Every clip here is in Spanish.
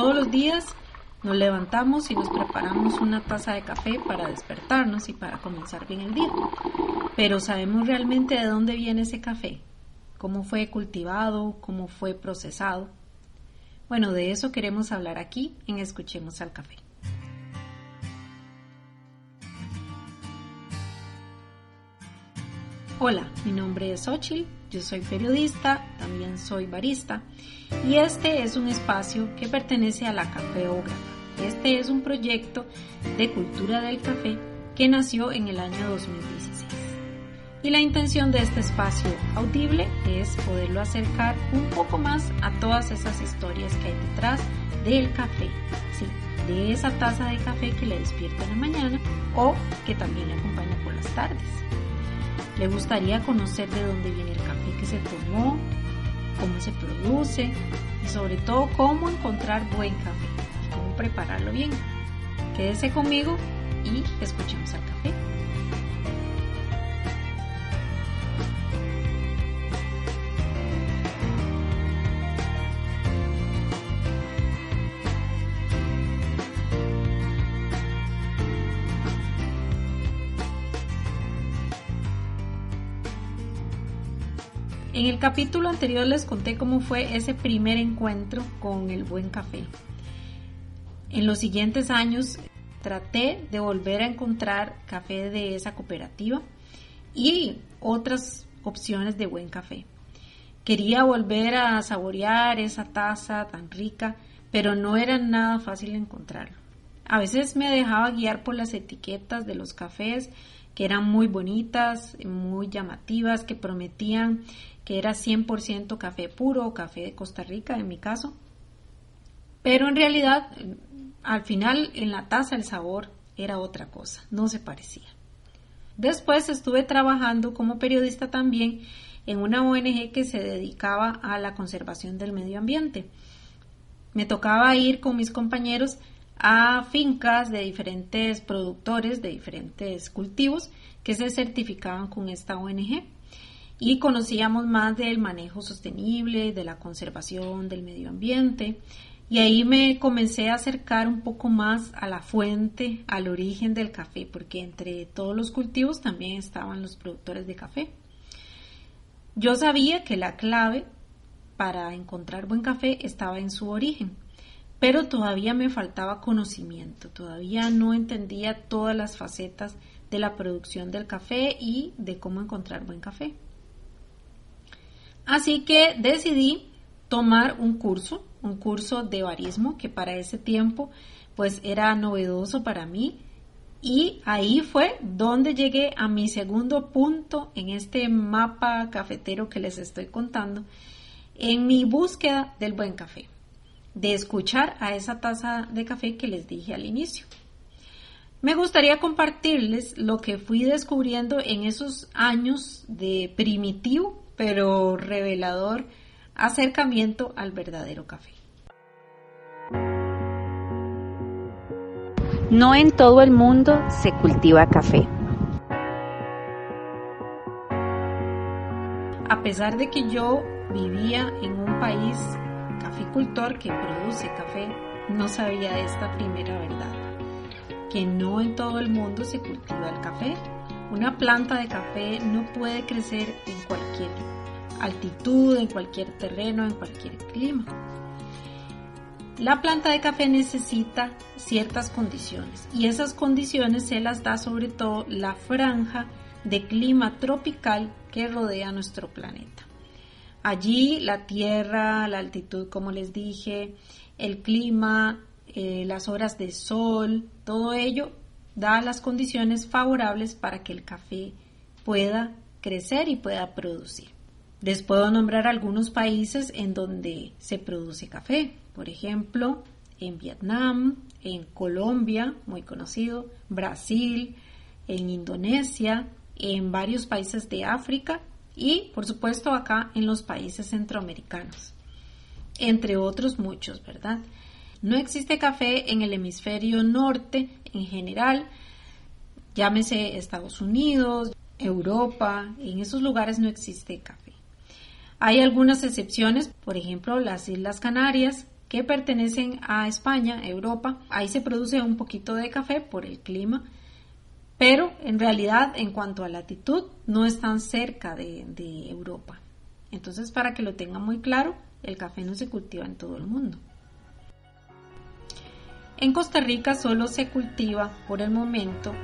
Todos los días nos levantamos y nos preparamos una taza de café para despertarnos y para comenzar bien el día. Pero ¿sabemos realmente de dónde viene ese café? ¿Cómo fue cultivado? ¿Cómo fue procesado? Bueno, de eso queremos hablar aquí en Escuchemos al Café. Hola, mi nombre es Xochitl, yo soy periodista, también soy barista y este es un espacio que pertenece a la Cafeógrafa. Este es un proyecto de cultura del café que nació en el año 2016. Y la intención de este espacio audible es poderlo acercar un poco más a todas esas historias que hay detrás del café, ¿sí? de esa taza de café que le despierta en la mañana o que también le acompaña por las tardes. Le gustaría conocer de dónde viene el café que se tomó, cómo se produce y sobre todo cómo encontrar buen café y cómo prepararlo bien. Quédese conmigo y escuchemos al café. En el capítulo anterior les conté cómo fue ese primer encuentro con el buen café. En los siguientes años traté de volver a encontrar café de esa cooperativa y otras opciones de buen café. Quería volver a saborear esa taza tan rica, pero no era nada fácil encontrarlo. A veces me dejaba guiar por las etiquetas de los cafés que eran muy bonitas, muy llamativas, que prometían que era 100% café puro o café de Costa Rica en mi caso. Pero en realidad, al final en la taza el sabor era otra cosa, no se parecía. Después estuve trabajando como periodista también en una ONG que se dedicaba a la conservación del medio ambiente. Me tocaba ir con mis compañeros a fincas de diferentes productores de diferentes cultivos que se certificaban con esta ONG y conocíamos más del manejo sostenible, de la conservación del medio ambiente y ahí me comencé a acercar un poco más a la fuente, al origen del café, porque entre todos los cultivos también estaban los productores de café. Yo sabía que la clave para encontrar buen café estaba en su origen, pero todavía me faltaba conocimiento, todavía no entendía todas las facetas de la producción del café y de cómo encontrar buen café. Así que decidí tomar un curso, un curso de barismo que para ese tiempo pues era novedoso para mí y ahí fue donde llegué a mi segundo punto en este mapa cafetero que les estoy contando en mi búsqueda del buen café de escuchar a esa taza de café que les dije al inicio. Me gustaría compartirles lo que fui descubriendo en esos años de primitivo pero revelador acercamiento al verdadero café. No en todo el mundo se cultiva café. A pesar de que yo vivía en un país caficultor que produce café no sabía esta primera verdad, que no en todo el mundo se cultiva el café. Una planta de café no puede crecer en cualquier altitud, en cualquier terreno, en cualquier clima. La planta de café necesita ciertas condiciones y esas condiciones se las da sobre todo la franja de clima tropical que rodea nuestro planeta. Allí la tierra, la altitud, como les dije, el clima, eh, las horas de sol, todo ello da las condiciones favorables para que el café pueda crecer y pueda producir. Les puedo nombrar algunos países en donde se produce café, por ejemplo, en Vietnam, en Colombia, muy conocido, Brasil, en Indonesia, en varios países de África y por supuesto acá en los países centroamericanos, entre otros muchos, ¿verdad? No existe café en el hemisferio norte en general, llámese Estados Unidos, Europa, en esos lugares no existe café. Hay algunas excepciones, por ejemplo las Islas Canarias, que pertenecen a España, Europa. Ahí se produce un poquito de café por el clima, pero en realidad en cuanto a latitud no están cerca de, Europa. Entonces, para que lo tengan muy claro, el café no se cultiva en todo el mundo. En Costa Rica solo se cultiva por el momento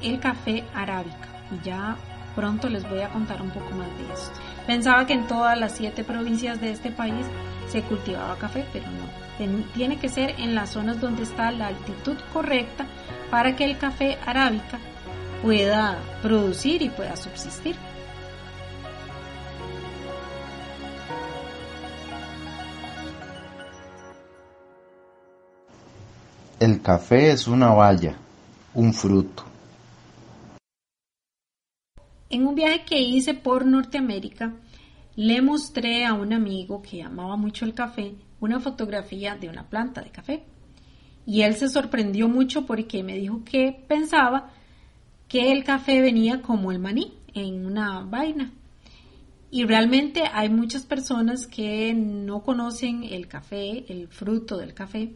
el café arábica y ya pronto les voy a contar un poco más de esto. Pensaba que en todas las siete provincias de este país se cultivaba café, pero no. Tiene que ser en las zonas donde está la altitud correcta para que el café arábica pueda producir y pueda subsistir. El café es una baya, un fruto. En un viaje que hice por Norteamérica, le mostré a un amigo que amaba mucho el café una fotografía de una planta de café. Y él se sorprendió mucho porque me dijo que pensaba que el café venía como el maní, en una vaina. Y realmente hay muchas personas que no conocen el café, el fruto del café,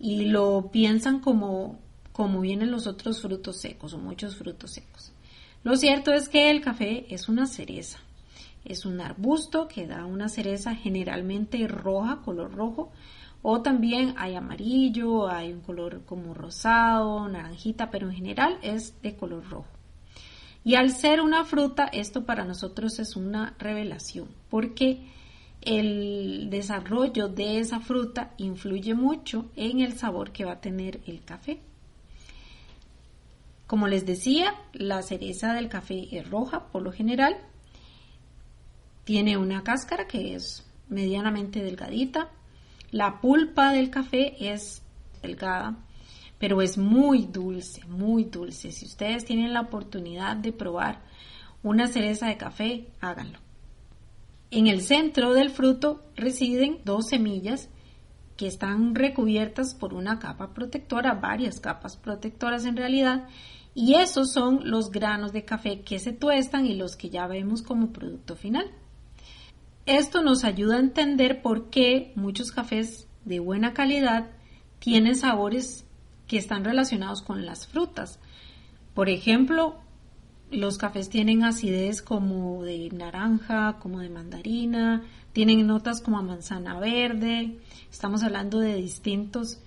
y lo piensan como, como vienen los otros frutos secos o muchos frutos secos. Lo cierto es que el café es una cereza. Es un arbusto que da una cereza generalmente roja, color rojo, o también hay amarillo, hay un color como rosado, naranjita, pero en general es de color rojo. Y al ser una fruta, esto para nosotros es una revelación, porque el desarrollo de esa fruta influye mucho en el sabor que va a tener el café. Como les decía, la cereza del café es roja por lo general. Tiene una cáscara que es medianamente delgadita. La pulpa del café es delgada, pero es muy dulce, muy dulce. Si ustedes tienen la oportunidad de probar una cereza de café, háganlo. En el centro del fruto residen dos semillas que están recubiertas por una capa protectora, varias capas protectoras en realidad, y esos son los granos de café que se tuestan y los que ya vemos como producto final. Esto nos ayuda a entender por qué muchos cafés de buena calidad tienen sabores que están relacionados con las frutas. Por ejemplo, los cafés tienen acidez como de naranja, como de mandarina, tienen notas como a manzana verde. Estamos hablando de distintos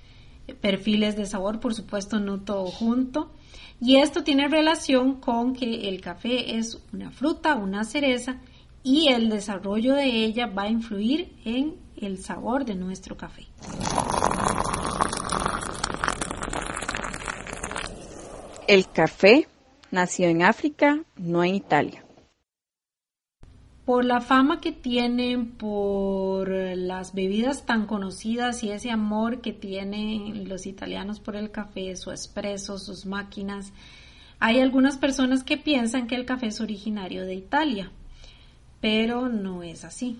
perfiles de sabor, por supuesto no todo junto. Y esto tiene relación con que el café es una fruta, una cereza, y el desarrollo de ella va a influir en el sabor de nuestro café. El café nació en África, no en Italia. Por la fama que tienen, por las bebidas tan conocidas y ese amor que tienen los italianos por el café, su espresso, sus máquinas, hay algunas personas que piensan que el café es originario de Italia, pero no es así.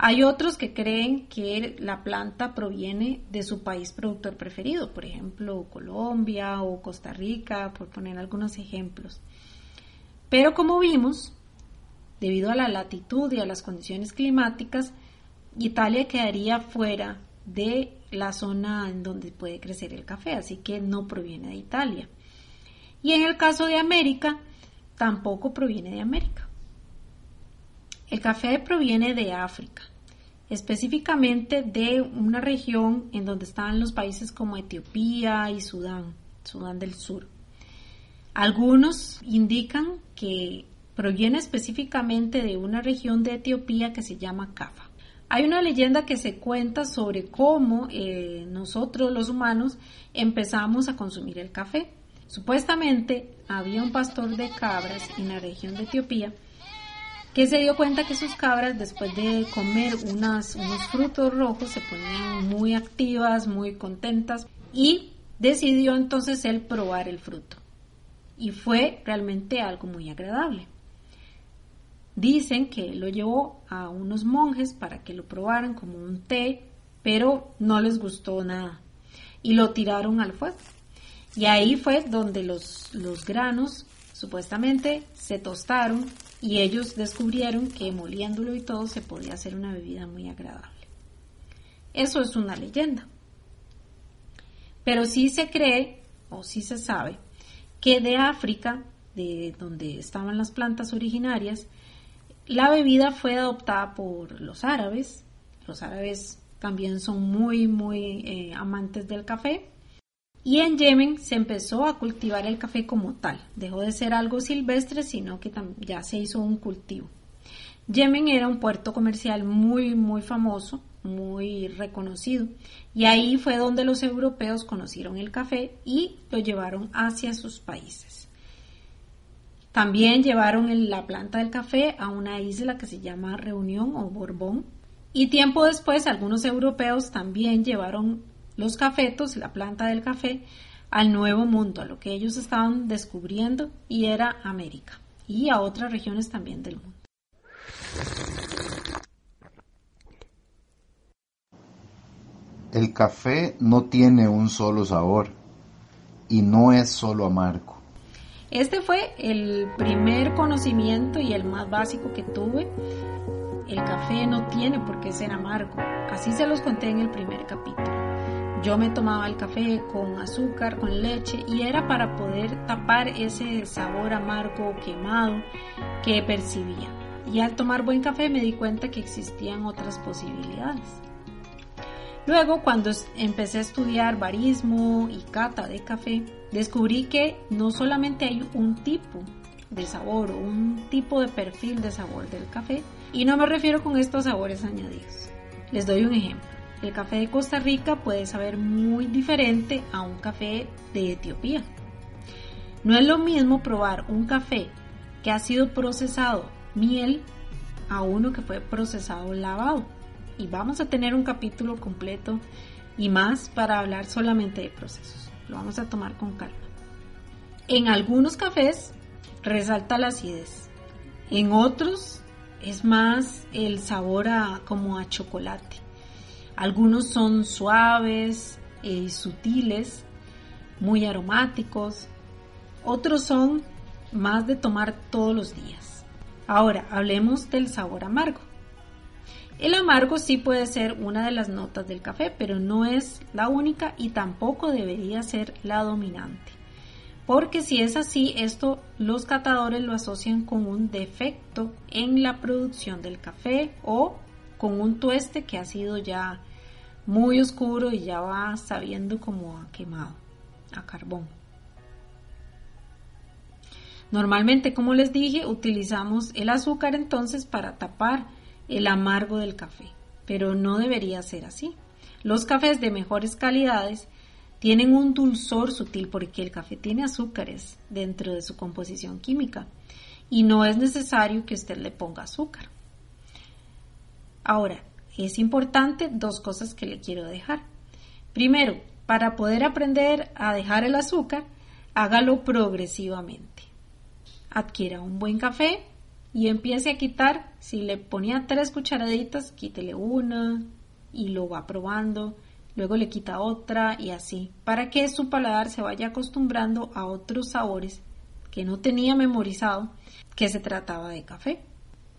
Hay otros que creen que la planta proviene de su país productor preferido, por ejemplo Colombia o Costa Rica, por poner algunos ejemplos. Pero como vimos, debido a la latitud y a las condiciones climáticas, Italia quedaría fuera de la zona en donde puede crecer el café, así que no proviene de Italia. Y en el caso de América, tampoco proviene de América. El café proviene de África, específicamente de una región en donde están los países como Etiopía y Sudán, Sudán del Sur. Algunos indican que proviene específicamente de una región de Etiopía que se llama Cafa. Hay una leyenda que se cuenta sobre cómo eh, nosotros los humanos empezamos a consumir el café. Supuestamente había un pastor de cabras en la región de Etiopía que se dio cuenta que sus cabras después de comer unos frutos rojos se ponían muy activas, muy contentas y decidió entonces él probar el fruto. Y fue realmente algo muy agradable. Dicen que lo llevó a unos monjes para que lo probaran como un té, pero no les gustó nada y lo tiraron al fuego. Y ahí fue donde los, los granos supuestamente se tostaron y ellos descubrieron que moliéndolo y todo se podía hacer una bebida muy agradable. Eso es una leyenda. Pero sí se cree, o sí se sabe, que de África, de donde estaban las plantas originarias, la bebida fue adoptada por los árabes. Los árabes también son muy, muy eh, amantes del café. Y en Yemen se empezó a cultivar el café como tal. Dejó de ser algo silvestre, sino que ya se hizo un cultivo. Yemen era un puerto comercial muy, muy famoso, muy reconocido. Y ahí fue donde los europeos conocieron el café y lo llevaron hacia sus países. También llevaron la planta del café a una isla que se llama Reunión o Borbón. Y tiempo después algunos europeos también llevaron los cafetos, la planta del café, al nuevo mundo, a lo que ellos estaban descubriendo y era América y a otras regiones también del mundo. El café no tiene un solo sabor y no es solo amargo. Este fue el primer conocimiento y el más básico que tuve. El café no tiene por qué ser amargo. Así se los conté en el primer capítulo. Yo me tomaba el café con azúcar, con leche y era para poder tapar ese sabor amargo quemado que percibía. Y al tomar buen café me di cuenta que existían otras posibilidades. Luego, cuando empecé a estudiar barismo y cata de café, descubrí que no solamente hay un tipo de sabor o un tipo de perfil de sabor del café, y no me refiero con estos sabores añadidos. Les doy un ejemplo. El café de Costa Rica puede saber muy diferente a un café de Etiopía. No es lo mismo probar un café que ha sido procesado miel a uno que fue procesado lavado. Y vamos a tener un capítulo completo y más para hablar solamente de procesos. Lo vamos a tomar con calma. En algunos cafés resalta la acidez. En otros es más el sabor a, como a chocolate. Algunos son suaves y eh, sutiles, muy aromáticos. Otros son más de tomar todos los días. Ahora, hablemos del sabor amargo. El amargo sí puede ser una de las notas del café, pero no es la única y tampoco debería ser la dominante. Porque si es así, esto los catadores lo asocian con un defecto en la producción del café o con un tueste que ha sido ya muy oscuro y ya va sabiendo como a quemado, a carbón. Normalmente, como les dije, utilizamos el azúcar entonces para tapar el amargo del café, pero no debería ser así. Los cafés de mejores calidades tienen un dulzor sutil porque el café tiene azúcares dentro de su composición química y no es necesario que usted le ponga azúcar. Ahora, es importante dos cosas que le quiero dejar. Primero, para poder aprender a dejar el azúcar, hágalo progresivamente. Adquiera un buen café y empiece a quitar, si le ponía tres cucharaditas, quítele una y lo va probando, luego le quita otra y así, para que su paladar se vaya acostumbrando a otros sabores que no tenía memorizado que se trataba de café.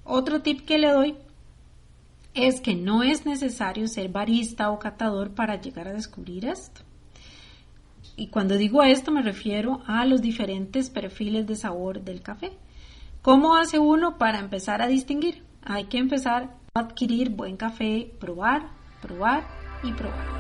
Otro tip que le doy es que no es necesario ser barista o catador para llegar a descubrir esto. Y cuando digo esto me refiero a los diferentes perfiles de sabor del café. ¿Cómo hace uno para empezar a distinguir? Hay que empezar a adquirir buen café, probar, probar y probar.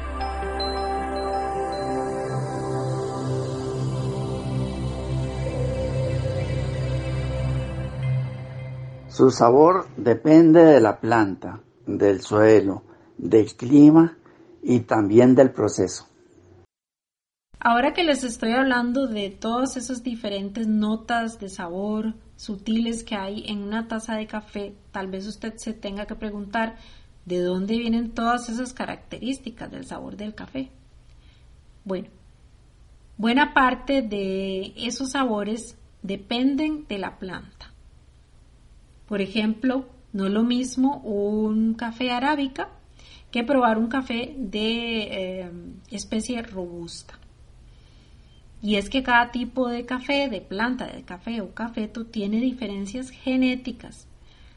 Su sabor depende de la planta del suelo, del clima y también del proceso. Ahora que les estoy hablando de todas esas diferentes notas de sabor sutiles que hay en una taza de café, tal vez usted se tenga que preguntar de dónde vienen todas esas características del sabor del café. Bueno, buena parte de esos sabores dependen de la planta. Por ejemplo, no es lo mismo un café arábica que probar un café de eh, especie robusta. Y es que cada tipo de café, de planta de café o cafeto, tiene diferencias genéticas.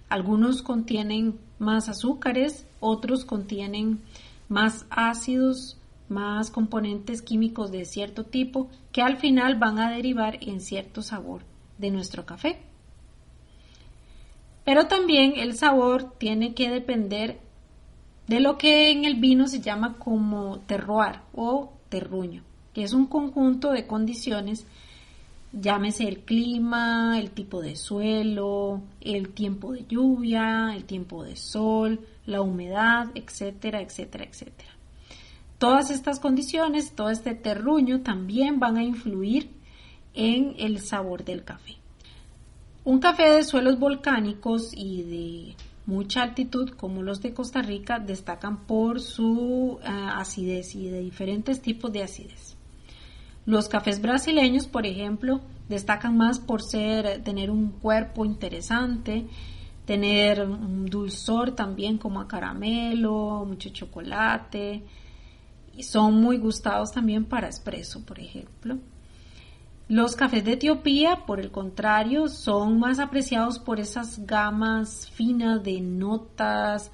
Algunos contienen más azúcares, otros contienen más ácidos, más componentes químicos de cierto tipo que al final van a derivar en cierto sabor de nuestro café. Pero también el sabor tiene que depender de lo que en el vino se llama como terroir o terruño, que es un conjunto de condiciones, llámese el clima, el tipo de suelo, el tiempo de lluvia, el tiempo de sol, la humedad, etcétera, etcétera, etcétera. Todas estas condiciones, todo este terruño también van a influir en el sabor del café. Un café de suelos volcánicos y de mucha altitud como los de Costa Rica destacan por su eh, acidez y de diferentes tipos de acidez. Los cafés brasileños, por ejemplo, destacan más por ser tener un cuerpo interesante, tener un dulzor también como a caramelo, mucho chocolate, y son muy gustados también para espresso, por ejemplo. Los cafés de Etiopía, por el contrario, son más apreciados por esas gamas finas de notas,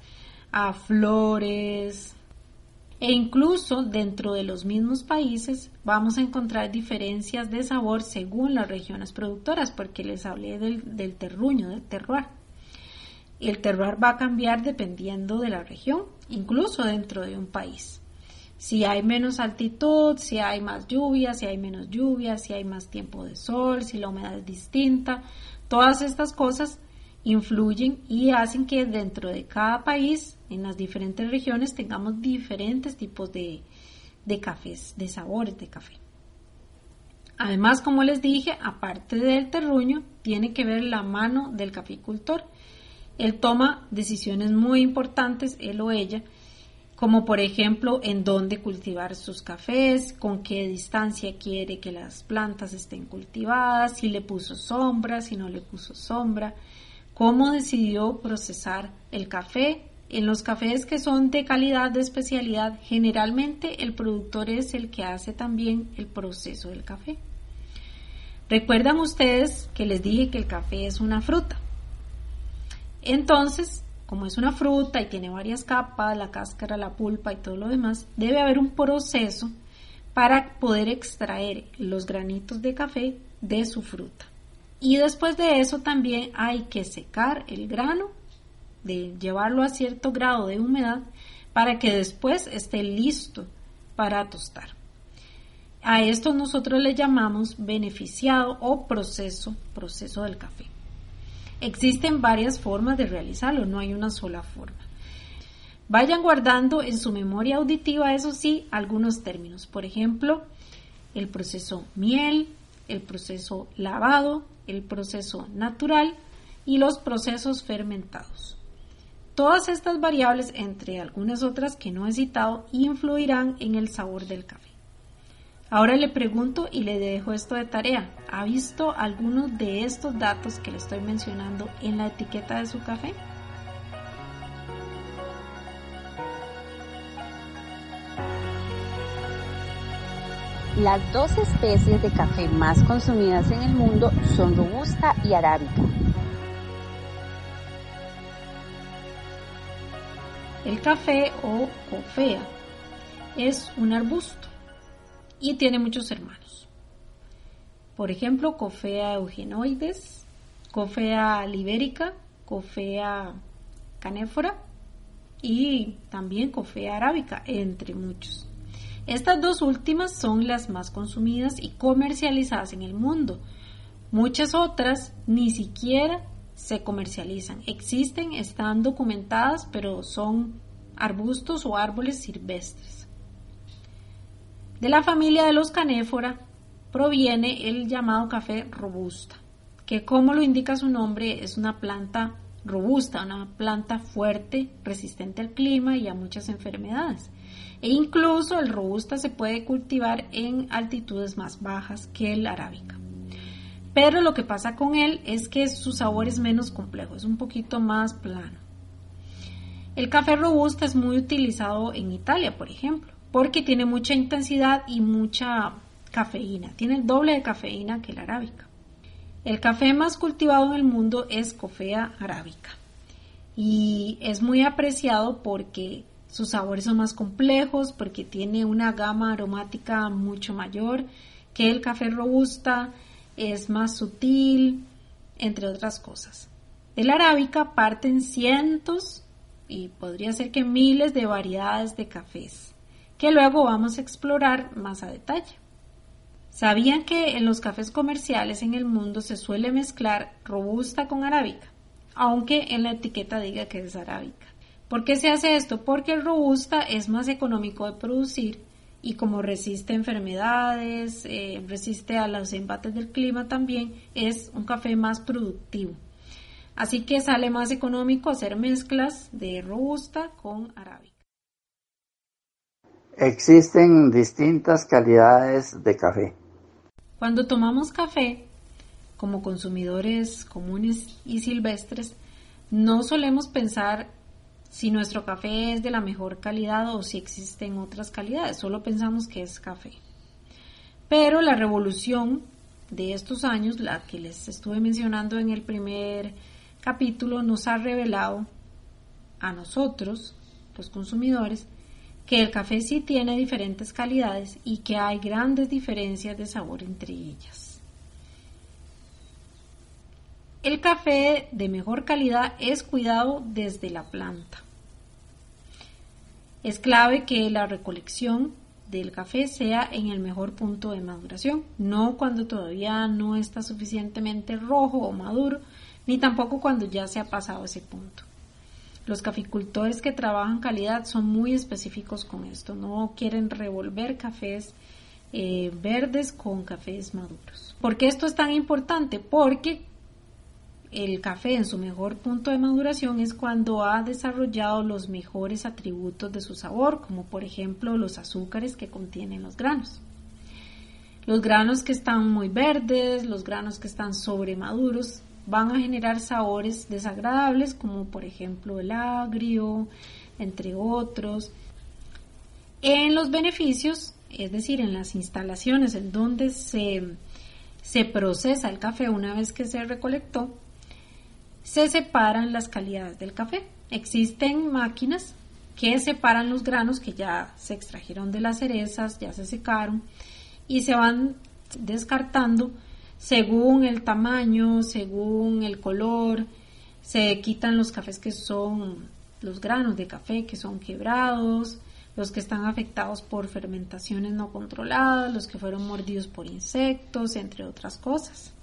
a flores, e incluso dentro de los mismos países vamos a encontrar diferencias de sabor según las regiones productoras, porque les hablé del, terruño, del terroir. El terroir va a cambiar dependiendo de la región, incluso dentro de un país si hay menos altitud, si hay más lluvia, si hay menos lluvia, si hay más tiempo de sol, si la humedad es distinta. Todas estas cosas influyen y hacen que dentro de cada país, en las diferentes regiones, tengamos diferentes tipos de, de cafés, de sabores de café. Además, como les dije, aparte del terruño, tiene que ver la mano del caficultor. Él toma decisiones muy importantes, él o ella, como por ejemplo en dónde cultivar sus cafés, con qué distancia quiere que las plantas estén cultivadas, si le puso sombra, si no le puso sombra, cómo decidió procesar el café. En los cafés que son de calidad, de especialidad, generalmente el productor es el que hace también el proceso del café. Recuerdan ustedes que les dije que el café es una fruta. Entonces, como es una fruta y tiene varias capas, la cáscara, la pulpa y todo lo demás, debe haber un proceso para poder extraer los granitos de café de su fruta. Y después de eso también hay que secar el grano, de llevarlo a cierto grado de humedad para que después esté listo para tostar. A esto nosotros le llamamos beneficiado o proceso, proceso del café. Existen varias formas de realizarlo, no hay una sola forma. Vayan guardando en su memoria auditiva, eso sí, algunos términos. Por ejemplo, el proceso miel, el proceso lavado, el proceso natural y los procesos fermentados. Todas estas variables, entre algunas otras que no he citado, influirán en el sabor del café. Ahora le pregunto y le dejo esto de tarea. ¿Ha visto algunos de estos datos que le estoy mencionando en la etiqueta de su café? Las dos especies de café más consumidas en el mundo son robusta y arábica. El café o cofea es un arbusto y tiene muchos hermanos. Por ejemplo, Cofea eugenoides, Cofea libérica, Cofea canéfora y también Cofea arábica, entre muchos. Estas dos últimas son las más consumidas y comercializadas en el mundo. Muchas otras ni siquiera se comercializan. Existen, están documentadas, pero son arbustos o árboles silvestres. De la familia de los canéfora proviene el llamado café robusta, que como lo indica su nombre es una planta robusta, una planta fuerte, resistente al clima y a muchas enfermedades. E incluso el robusta se puede cultivar en altitudes más bajas que el arábica. Pero lo que pasa con él es que su sabor es menos complejo, es un poquito más plano. El café robusta es muy utilizado en Italia, por ejemplo porque tiene mucha intensidad y mucha cafeína. Tiene el doble de cafeína que la arábica. El café más cultivado en el mundo es Cofea arábica y es muy apreciado porque Sus sabores son más complejos porque tiene una gama aromática mucho mayor que el café robusta, es más sutil, entre otras cosas. De la arábica parten cientos y podría ser que miles de variedades de cafés, que luego vamos a explorar más a detalle. ¿Sabían que en los cafés comerciales en el mundo se suele mezclar robusta con arábica? Aunque en la etiqueta diga que es arábica. ¿Por qué se hace esto? Porque el robusta es más económico de producir y como resiste enfermedades, eh, resiste a los embates del clima también, es un café más productivo. Así que sale más económico hacer mezclas de robusta con arábica. Existen distintas calidades de café. Cuando tomamos café, como consumidores comunes y silvestres, no solemos pensar si nuestro café es de la mejor calidad o si existen otras calidades, solo pensamos que es café. Pero la revolución de estos años, la que les estuve mencionando en el primer capítulo, nos ha revelado a nosotros, los consumidores, que el café sí tiene diferentes calidades y que hay grandes diferencias de sabor entre ellas. El café de mejor calidad es cuidado desde la planta. Es clave que la recolección del café sea en el mejor punto de maduración, no cuando todavía no está suficientemente rojo o maduro, ni tampoco cuando ya se ha pasado ese punto. Los caficultores que trabajan calidad son muy específicos con esto, no quieren revolver cafés eh, verdes con cafés maduros. ¿Por qué esto es tan importante? Porque el café en su mejor punto de maduración es cuando ha desarrollado los mejores atributos de su sabor, como por ejemplo los azúcares que contienen los granos. Los granos que están muy verdes, los granos que están sobremaduros, van a generar sabores desagradables como por ejemplo el agrio, entre otros. En los beneficios, es decir, en las instalaciones en donde se, se procesa el café una vez que se recolectó, se separan las calidades del café. Existen máquinas que separan los granos que ya se extrajeron de las cerezas, ya se secaron y se van descartando según el tamaño, según el color, se quitan los cafés que son los granos de café que son quebrados, los que están afectados por fermentaciones no controladas, los que fueron mordidos por insectos, entre otras cosas.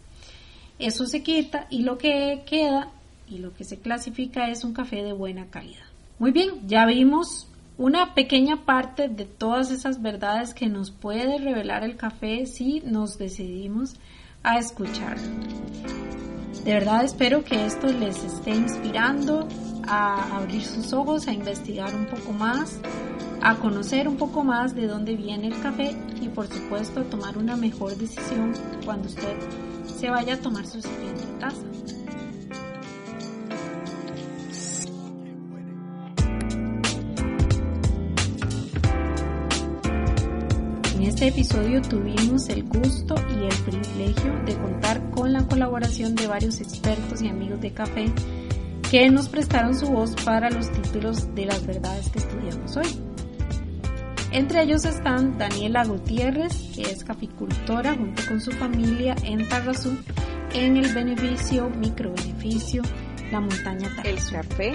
Eso se quita y lo que queda y lo que se clasifica es un café de buena calidad. Muy bien, ya vimos una pequeña parte de todas esas verdades que nos puede revelar el café si nos decidimos a escuchar. De verdad espero que esto les esté inspirando a abrir sus ojos, a investigar un poco más, a conocer un poco más de dónde viene el café y por supuesto a tomar una mejor decisión cuando usted se vaya a tomar su siguiente taza. Este episodio tuvimos el gusto y el privilegio de contar con la colaboración de varios expertos y amigos de café que nos prestaron su voz para los títulos de las verdades que estudiamos hoy. Entre ellos están Daniela Gutiérrez, que es caficultora junto con su familia en Tarrazú, en el beneficio, microbeneficio, la montaña Tarrazú. El café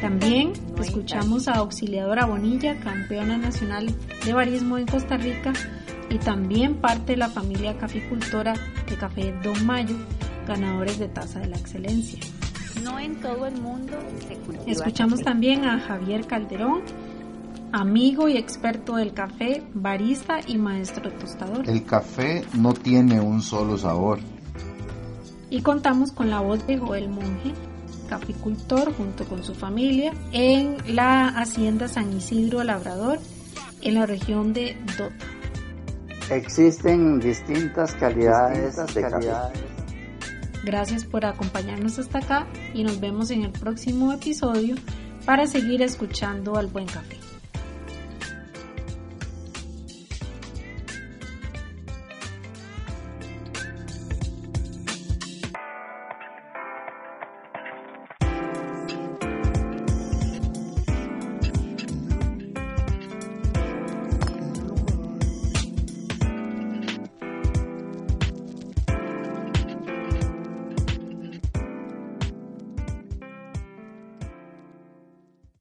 también escuchamos a Auxiliadora Bonilla, campeona nacional de barismo en Costa Rica y también parte de la familia caficultora de Café Don Mayo, ganadores de Taza de la Excelencia. No en todo el mundo se cultiva Escuchamos también a Javier Calderón, amigo y experto del café, barista y maestro tostador. El café no tiene un solo sabor. Y contamos con la voz de Joel Monge, caficultor junto con su familia en la hacienda San Isidro Labrador en la región de Dota. Existen distintas calidades de café. Gracias por acompañarnos hasta acá y nos vemos en el próximo episodio para seguir escuchando al buen café.